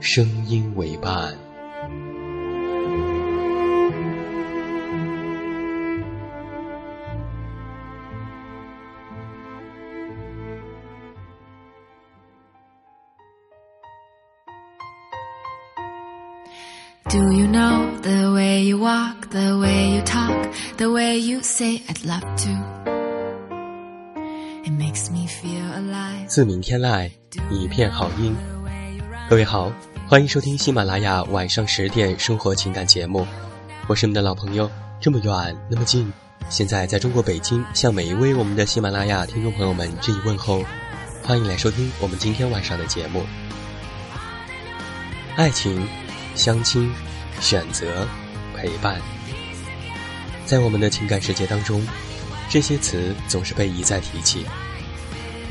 声音为伴。Do you know the way you walk, the way you talk, the way you say I'd love to? It makes me feel alive. 自鸣天籁，一片好音。各位好，欢迎收听喜马拉雅晚上十点生活情感节目，我是你们的老朋友，这么远那么近，现在在中国北京，向每一位我们的喜马拉雅听众朋友们致以问候，欢迎来收听我们今天晚上的节目。爱情、相亲、选择、陪伴，在我们的情感世界当中，这些词总是被一再提起，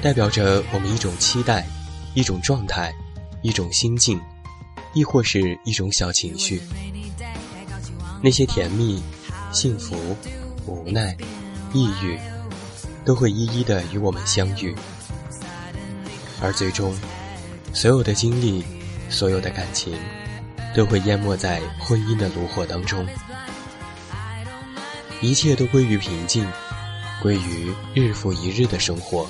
代表着我们一种期待，一种状态。一种心境，亦或是一种小情绪，那些甜蜜、幸福、无奈、抑郁，都会一一的与我们相遇，而最终，所有的经历，所有的感情，都会淹没在婚姻的炉火当中，一切都归于平静，归于日复一日的生活，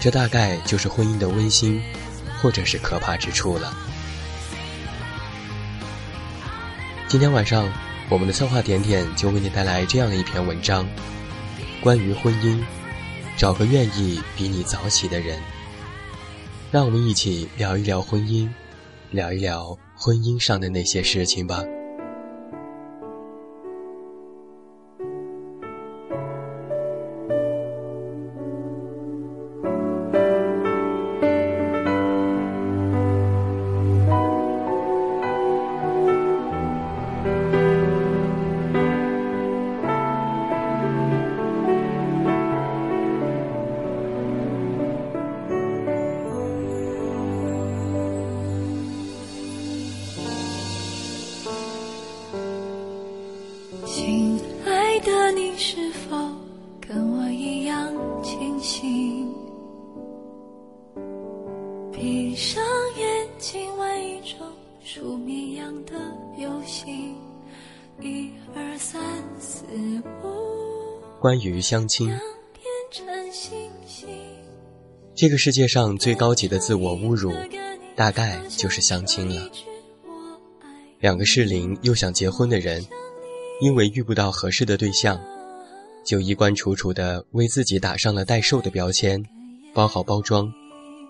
这大概就是婚姻的温馨。或者是可怕之处了。今天晚上，我们的策划点点就为你带来这样的一篇文章，关于婚姻，找个愿意比你早起的人。让我们一起聊一聊婚姻，聊一聊婚姻上的那些事情吧。关于相亲，这个世界上最高级的自我侮辱，大概就是相亲了。两个适龄又想结婚的人，因为遇不到合适的对象，就衣冠楚楚的为自己打上了代售的标签，包好包装，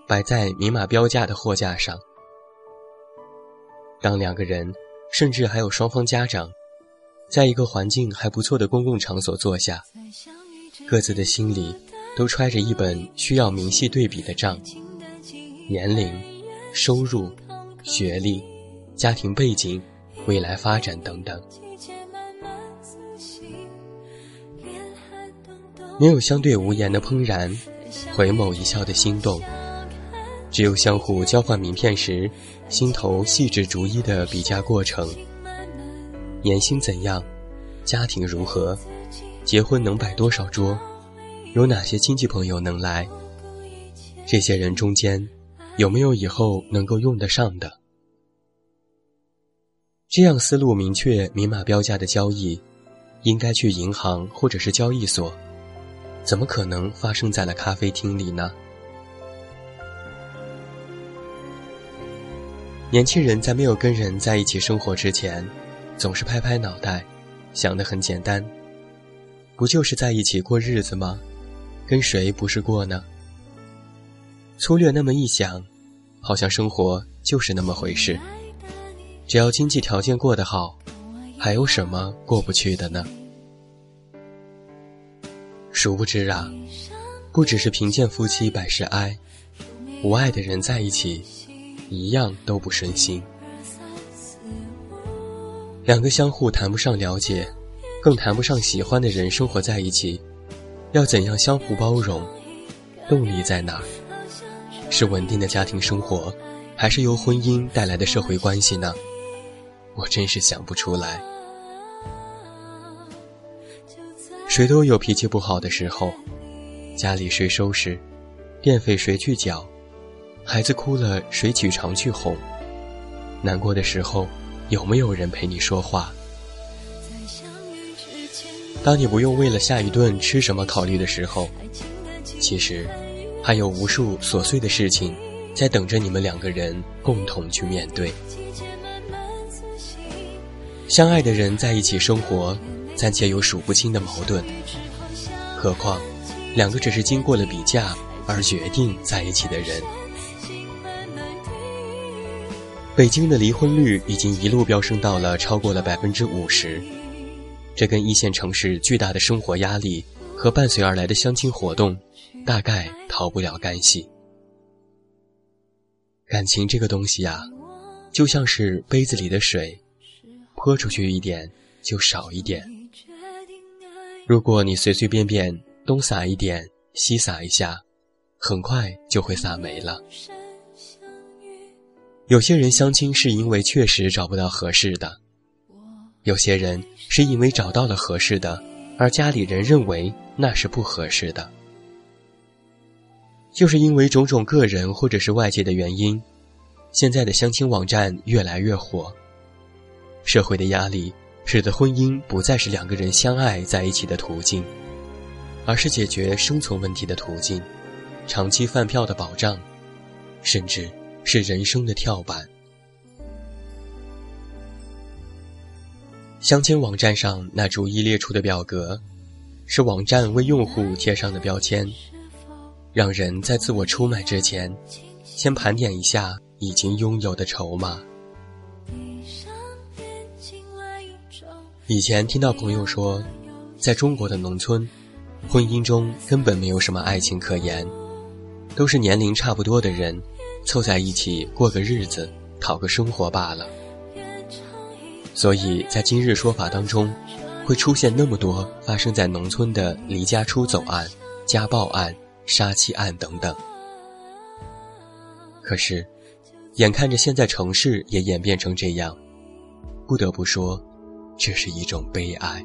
摆在明码标价的货架上。当两个人，甚至还有双方家长。在一个环境还不错的公共场所坐下，各自的心里都揣着一本需要明细对比的账：年龄、收入、学历、家庭背景、未来发展等等。没有相对无言的怦然，回眸一笑的心动，只有相互交换名片时，心头细致逐一的比价过程。年薪怎样？家庭如何？结婚能摆多少桌？有哪些亲戚朋友能来？这些人中间，有没有以后能够用得上的？这样思路明确、明码标价的交易，应该去银行或者是交易所，怎么可能发生在了咖啡厅里呢？年轻人在没有跟人在一起生活之前，总是拍拍脑袋，想得很简单，不就是在一起过日子吗？跟谁不是过呢？粗略那么一想，好像生活就是那么回事。只要经济条件过得好，还有什么过不去的呢？殊不知啊，不只是贫贱夫妻百事哀，无爱的人在一起。一样都不顺心。两个相互谈不上了解，更谈不上喜欢的人生活在一起，要怎样相互包容？动力在哪？是稳定的家庭生活，还是由婚姻带来的社会关系呢？我真是想不出来。谁都有脾气不好的时候，家里谁收拾，电费谁去缴？孩子哭了，谁取长去哄？难过的时候，有没有人陪你说话？当你不用为了下一顿吃什么考虑的时候，其实还有无数琐碎的事情在等着你们两个人共同去面对。相爱的人在一起生活，暂且有数不清的矛盾，何况两个只是经过了比价而决定在一起的人。北京的离婚率已经一路飙升到了超过了百分之五十，这跟一线城市巨大的生活压力和伴随而来的相亲活动，大概逃不了干系。感情这个东西啊，就像是杯子里的水，泼出去一点就少一点。如果你随随便便东撒一点西撒一下，很快就会撒没了。有些人相亲是因为确实找不到合适的，有些人是因为找到了合适的，而家里人认为那是不合适的。就是因为种种个人或者是外界的原因，现在的相亲网站越来越火。社会的压力使得婚姻不再是两个人相爱在一起的途径，而是解决生存问题的途径，长期饭票的保障，甚至。是人生的跳板。相亲网站上那逐一列出的表格，是网站为用户贴上的标签，让人在自我出卖之前，先盘点一下已经拥有的筹码。以前听到朋友说，在中国的农村，婚姻中根本没有什么爱情可言，都是年龄差不多的人。凑在一起过个日子，讨个生活罢了。所以在今日说法当中，会出现那么多发生在农村的离家出走案、家暴案、杀妻案等等。可是，眼看着现在城市也演变成这样，不得不说，这是一种悲哀。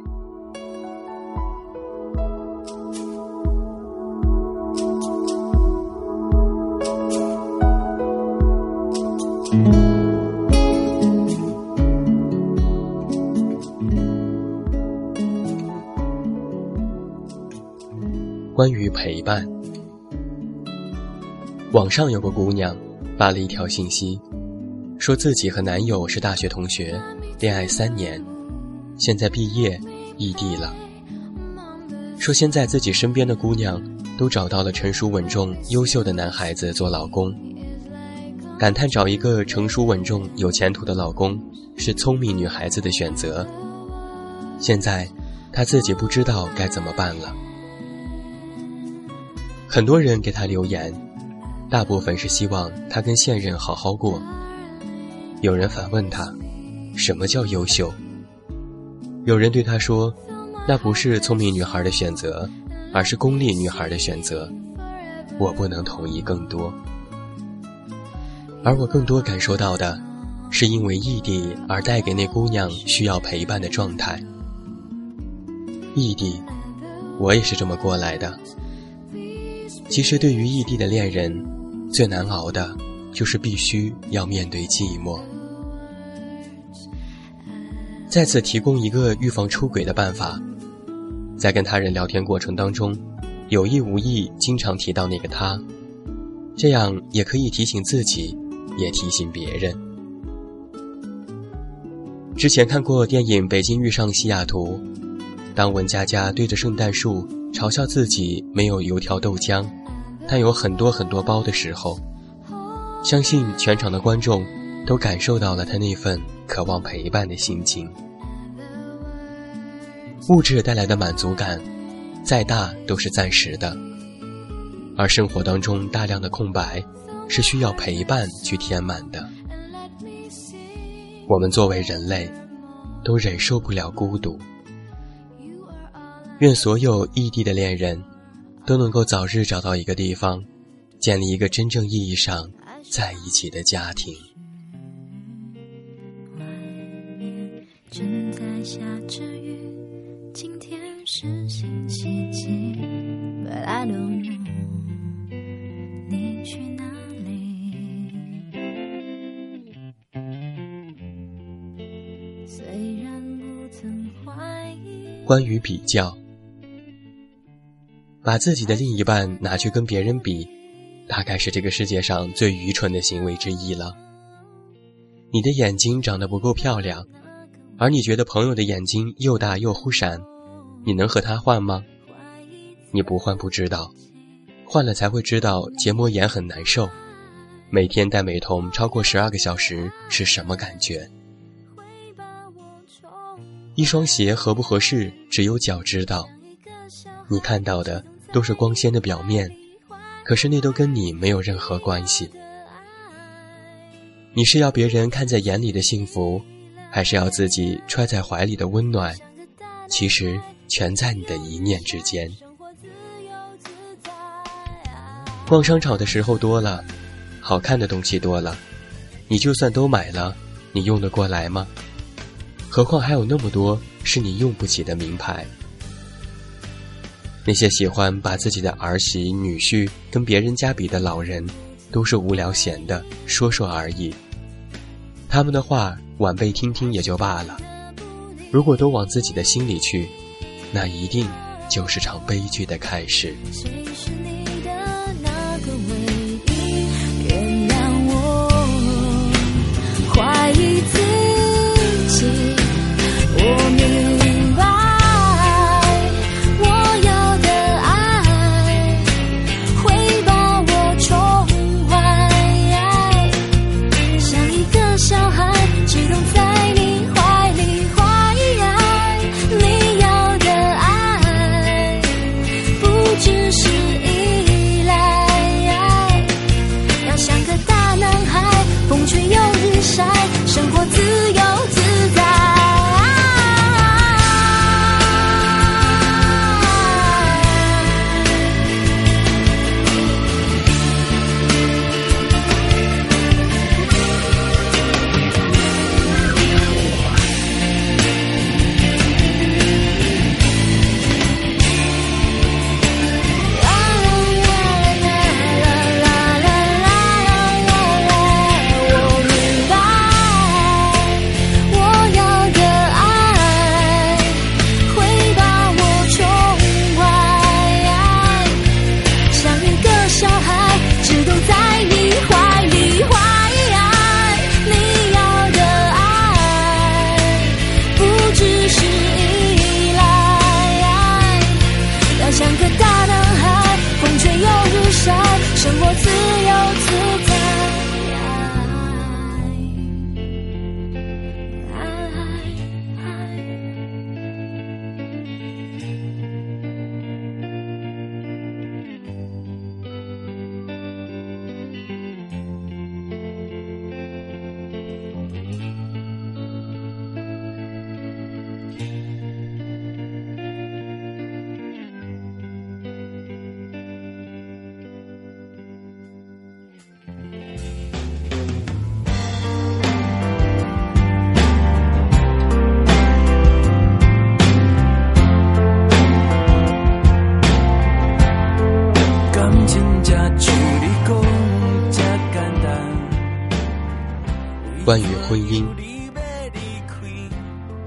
关于陪伴，网上有个姑娘发了一条信息，说自己和男友是大学同学，恋爱三年，现在毕业异地了。说现在自己身边的姑娘都找到了成熟稳重、优秀的男孩子做老公，感叹找一个成熟稳重、有前途的老公是聪明女孩子的选择。现在她自己不知道该怎么办了。很多人给他留言，大部分是希望他跟现任好好过。有人反问他，什么叫优秀？有人对他说，那不是聪明女孩的选择，而是功利女孩的选择。我不能同意更多，而我更多感受到的，是因为异地而带给那姑娘需要陪伴的状态。异地，我也是这么过来的。其实，对于异地的恋人，最难熬的，就是必须要面对寂寞。再次提供一个预防出轨的办法：在跟他人聊天过程当中，有意无意经常提到那个他，这样也可以提醒自己，也提醒别人。之前看过电影《北京遇上西雅图》，当文佳佳对着圣诞树嘲笑自己没有油条豆浆，但有很多很多包的时候，相信全场的观众都感受到了他那份渴望陪伴的心情。物质带来的满足感，再大都是暂时的，而生活当中大量的空白，是需要陪伴去填满的。我们作为人类，都忍受不了孤独。愿所有异地的恋人，都能够早日找到一个地方，建立一个真正意义上在一起的家庭。关于比较，把自己的另一半拿去跟别人比，大概是这个世界上最愚蠢的行为之一了。你的眼睛长得不够漂亮，而你觉得朋友的眼睛又大又忽闪，你能和他换吗？你不换不知道，换了才会知道结膜炎很难受，每天戴美瞳超过十二个小时是什么感觉。一双鞋合不合适，只有脚知道。你看到的都是光鲜的表面，可是那都跟你没有任何关系。你是要别人看在眼里的幸福，还是要自己揣在怀里的温暖？其实全在你的一念之间。逛商场的时候多了，好看的东西多了，你就算都买了，你用得过来吗？何况还有那么多是你用不起的名牌。那些喜欢把自己的儿媳、女婿跟别人家比的老人，都是无聊闲的，说说而已。他们的话晚辈听听也就罢了，如果都往自己的心里去，那一定就是场悲剧的开始。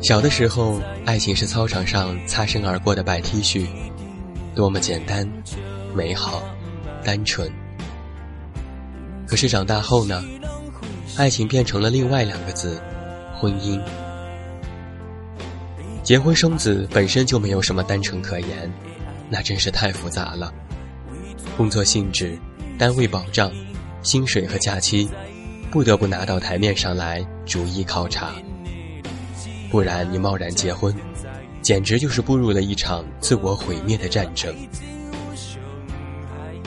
小的时候，爱情是操场上擦身而过的白 T 恤，多么简单、美好、单纯。可是长大后呢，爱情变成了另外两个字——婚姻。结婚生子本身就没有什么单纯可言，那真是太复杂了。工作性质、单位保障、薪水和假期，不得不拿到台面上来逐一考察。不然你贸然结婚，简直就是步入了一场自我毁灭的战争。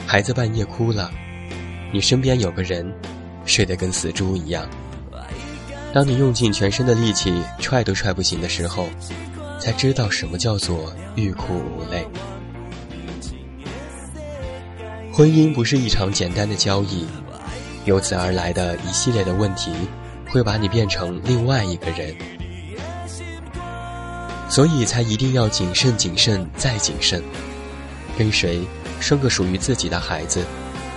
孩子半夜哭了，你身边有个人，睡得跟死猪一样。当你用尽全身的力气踹都踹不醒的时候，才知道什么叫做欲哭无泪。婚姻不是一场简单的交易，由此而来的一系列的问题，会把你变成另外一个人。所以才一定要谨慎、谨慎再谨慎。跟谁生个属于自己的孩子，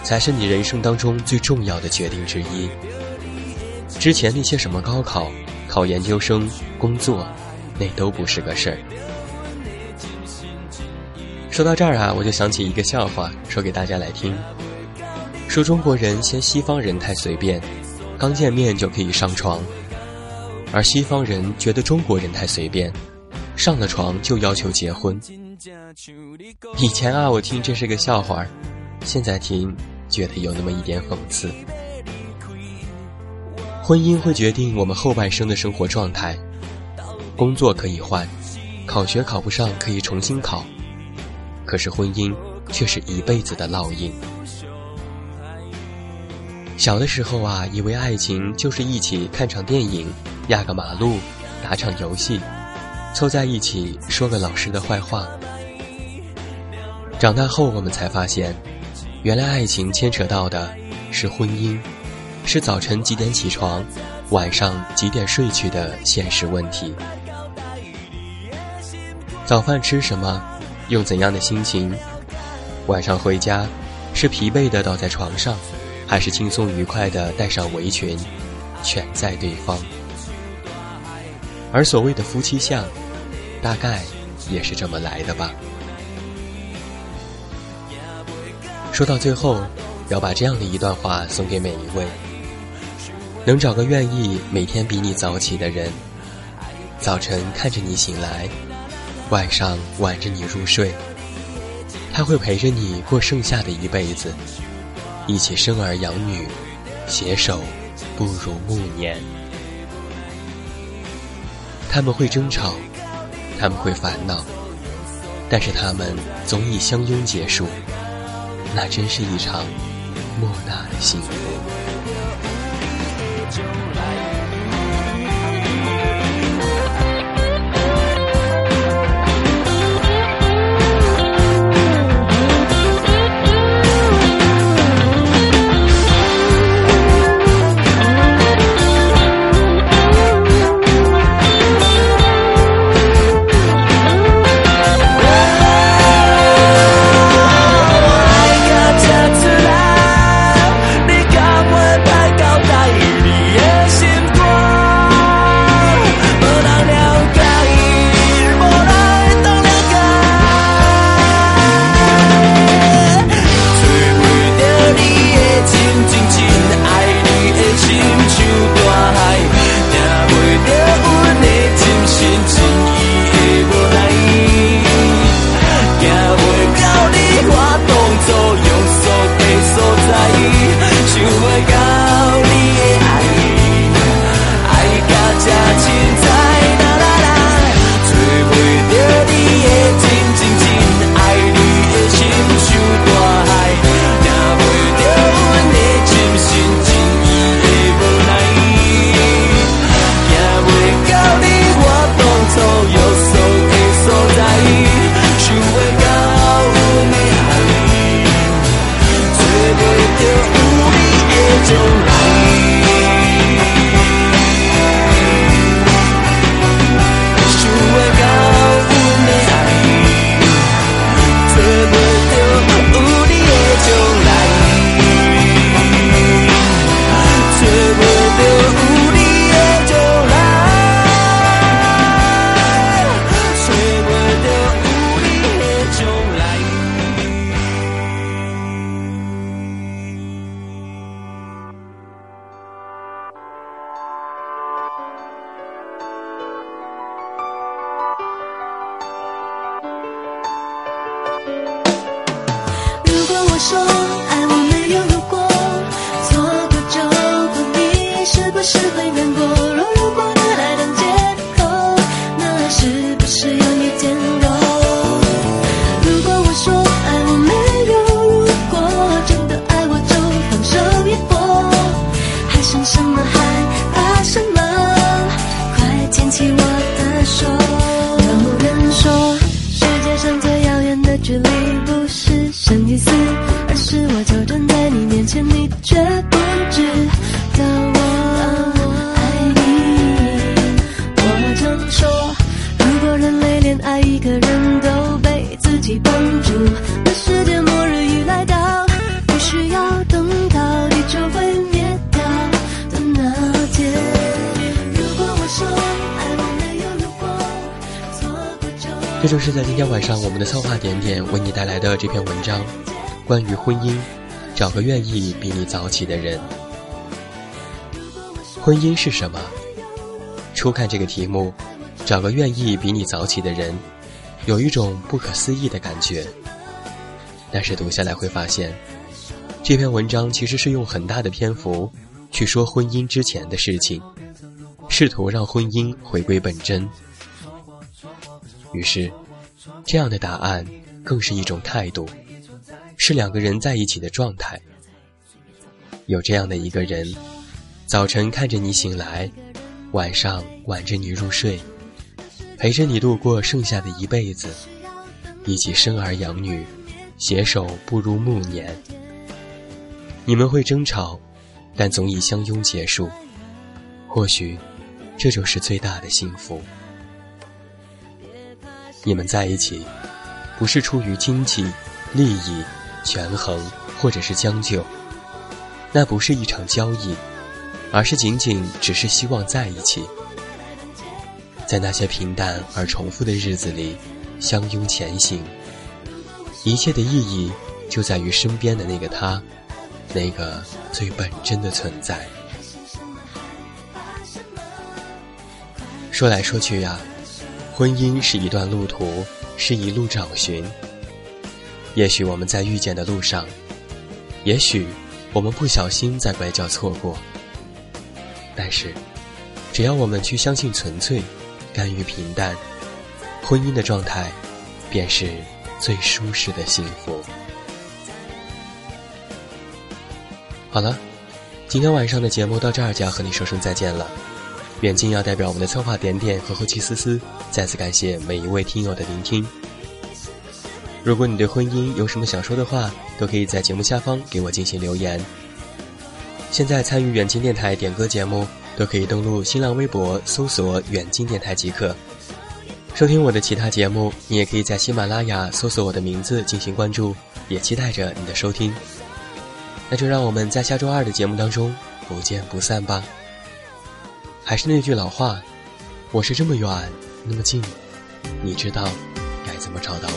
才是你人生当中最重要的决定之一。之前那些什么高考、考研究生、工作，那都不是个事儿。说到这儿啊，我就想起一个笑话，说给大家来听。说中国人嫌西方人太随便，刚见面就可以上床；而西方人觉得中国人太随便，上了床就要求结婚。以前啊，我听这是个笑话，现在听觉得有那么一点讽刺。婚姻会决定我们后半生的生活状态，工作可以换，考学考不上可以重新考，可是婚姻却是一辈子的烙印。小的时候啊，以为爱情就是一起看场电影、压个马路、打场游戏、凑在一起说个老师的坏话。长大后，我们才发现，原来爱情牵扯到的是婚姻。是早晨几点起床，晚上几点睡去的现实问题。早饭吃什么，用怎样的心情？晚上回家，是疲惫的倒在床上，还是轻松愉快的带上围裙，全在对方。而所谓的夫妻相，大概也是这么来的吧。说到最后，要把这样的一段话送给每一位。能找个愿意每天比你早起的人，早晨看着你醒来，晚上挽着你入睡，他会陪着你过剩下的一辈子，一起生儿养女，携手步入暮年。他们会争吵，他们会烦恼，但是他们总以相拥结束，那真是一场莫大的幸福。上我们的策划点点为你带来的这篇文章，关于婚姻，找个愿意比你早起的人。婚姻是什么？初看这个题目，找个愿意比你早起的人，有一种不可思议的感觉。但是读下来会发现，这篇文章其实是用很大的篇幅去说婚姻之前的事情，试图让婚姻回归本真。于是，这样的答案更是一种态度，是两个人在一起的状态。有这样的一个人，早晨看着你醒来，晚上挽着你入睡，陪着你度过剩下的一辈子，一起生儿养女，携手步入暮年。你们会争吵，但总以相拥结束。或许，这就是最大的幸福。你们在一起，不是出于经济、利益、权衡，或者是将就，那不是一场交易，而是仅仅只是希望在一起，在那些平淡而重复的日子里，相拥前行。一切的意义就在于身边的那个他，那个最本真的存在。说来说去呀、婚姻是一段路途，是一路找寻。也许我们在遇见的路上，也许我们不小心在拐角错过。但是，只要我们去相信纯粹，甘于平淡，婚姻的状态便是最舒适的幸福。好了，今天晚上的节目到这儿就要和你说声再见了。远近要代表我们的策划点点和后期思思，再次感谢每一位听友的聆听。如果你对婚姻有什么想说的话，都可以在节目下方给我进行留言。现在参与远近电台点歌节目，都可以登录新浪微博搜索“远近电台”即可。收听我的其他节目，你也可以在喜马拉雅搜索我的名字进行关注，也期待着你的收听。那就让我们在下周二的节目当中不见不散吧。还是那句老话，我是这么远，那么近，你知道该怎么找到